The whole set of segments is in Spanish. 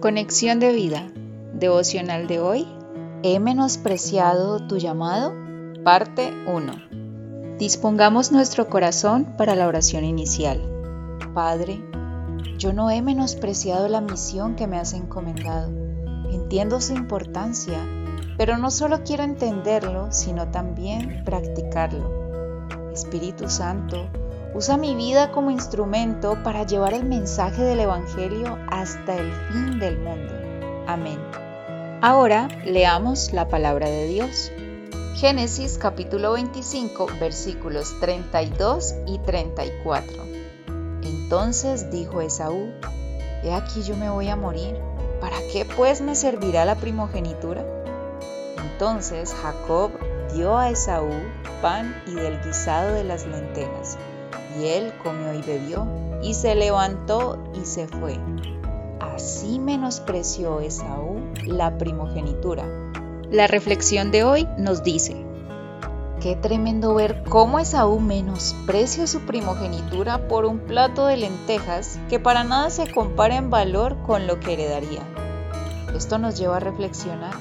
Conexión de vida. Devocional de hoy. ¿He menospreciado tu llamado? Parte 1. Dispongamos nuestro corazón para la oración inicial. Padre, yo no he menospreciado la misión que me has encomendado. Entiendo su importancia, pero no solo quiero entenderlo, sino también practicarlo. Espíritu Santo, Usa mi vida como instrumento para llevar el mensaje del Evangelio hasta el fin del mundo. Amén. Ahora leamos la palabra de Dios. Génesis capítulo 25 versículos 32 y 34. Entonces dijo Esaú, He aquí yo me voy a morir, ¿para qué pues me servirá la primogenitura? Entonces Jacob dio a Esaú pan y del guisado de las lentejas y él comió y bebió, y se levantó y se fue. Así menospreció Esaú la primogenitura. La reflexión de hoy nos dice, Qué tremendo ver cómo Esaú menosprecia su primogenitura por un plato de lentejas que para nada se compara en valor con lo que heredaría. Esto nos lleva a reflexionar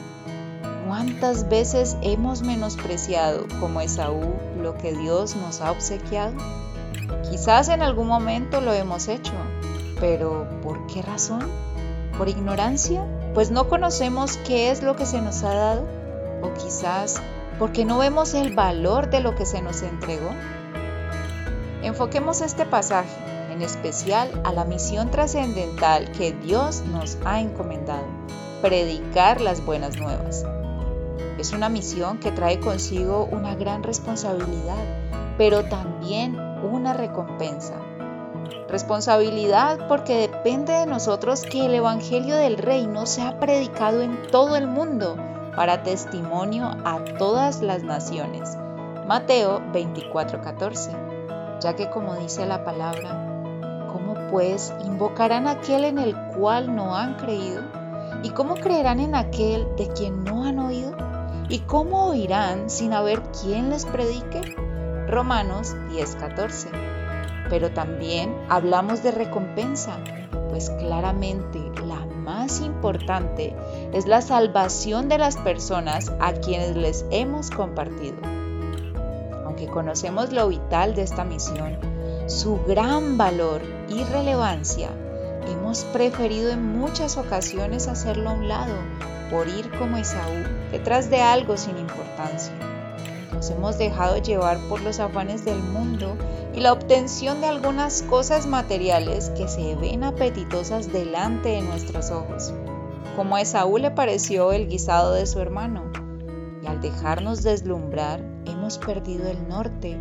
cuántas veces hemos menospreciado como Esaú lo que Dios nos ha obsequiado. Quizás en algún momento lo hemos hecho, pero ¿por qué razón? ¿Por ignorancia? Pues no conocemos qué es lo que se nos ha dado. O quizás porque no vemos el valor de lo que se nos entregó. Enfoquemos este pasaje, en especial a la misión trascendental que Dios nos ha encomendado, predicar las buenas nuevas. Es una misión que trae consigo una gran responsabilidad, pero también una recompensa. Responsabilidad porque depende de nosotros que el Evangelio del Reino sea predicado en todo el mundo para testimonio a todas las naciones. Mateo 24:14. Ya que como dice la palabra, ¿cómo pues invocarán aquel en el cual no han creído? ¿Y cómo creerán en aquel de quien no han oído? ¿Y cómo oirán sin haber quien les predique? Romanos 10:14. Pero también hablamos de recompensa, pues claramente la más importante es la salvación de las personas a quienes les hemos compartido. Aunque conocemos lo vital de esta misión, su gran valor y relevancia, hemos preferido en muchas ocasiones hacerlo a un lado por ir como Esaú detrás de algo sin importancia. Nos hemos dejado llevar por los afanes del mundo y la obtención de algunas cosas materiales que se ven apetitosas delante de nuestros ojos. Como a Esaú le pareció el guisado de su hermano, y al dejarnos deslumbrar hemos perdido el norte,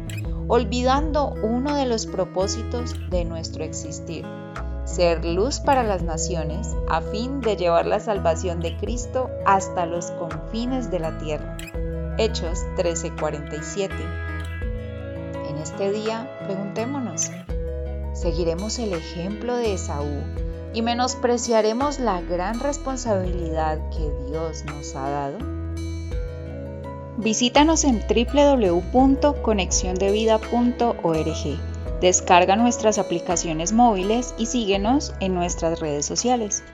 olvidando uno de los propósitos de nuestro existir, ser luz para las naciones a fin de llevar la salvación de Cristo hasta los confines de la tierra. Hechos 13:47. En este día, preguntémonos, ¿seguiremos el ejemplo de Esaú y menospreciaremos la gran responsabilidad que Dios nos ha dado? Visítanos en www.conexiondevida.org. Descarga nuestras aplicaciones móviles y síguenos en nuestras redes sociales.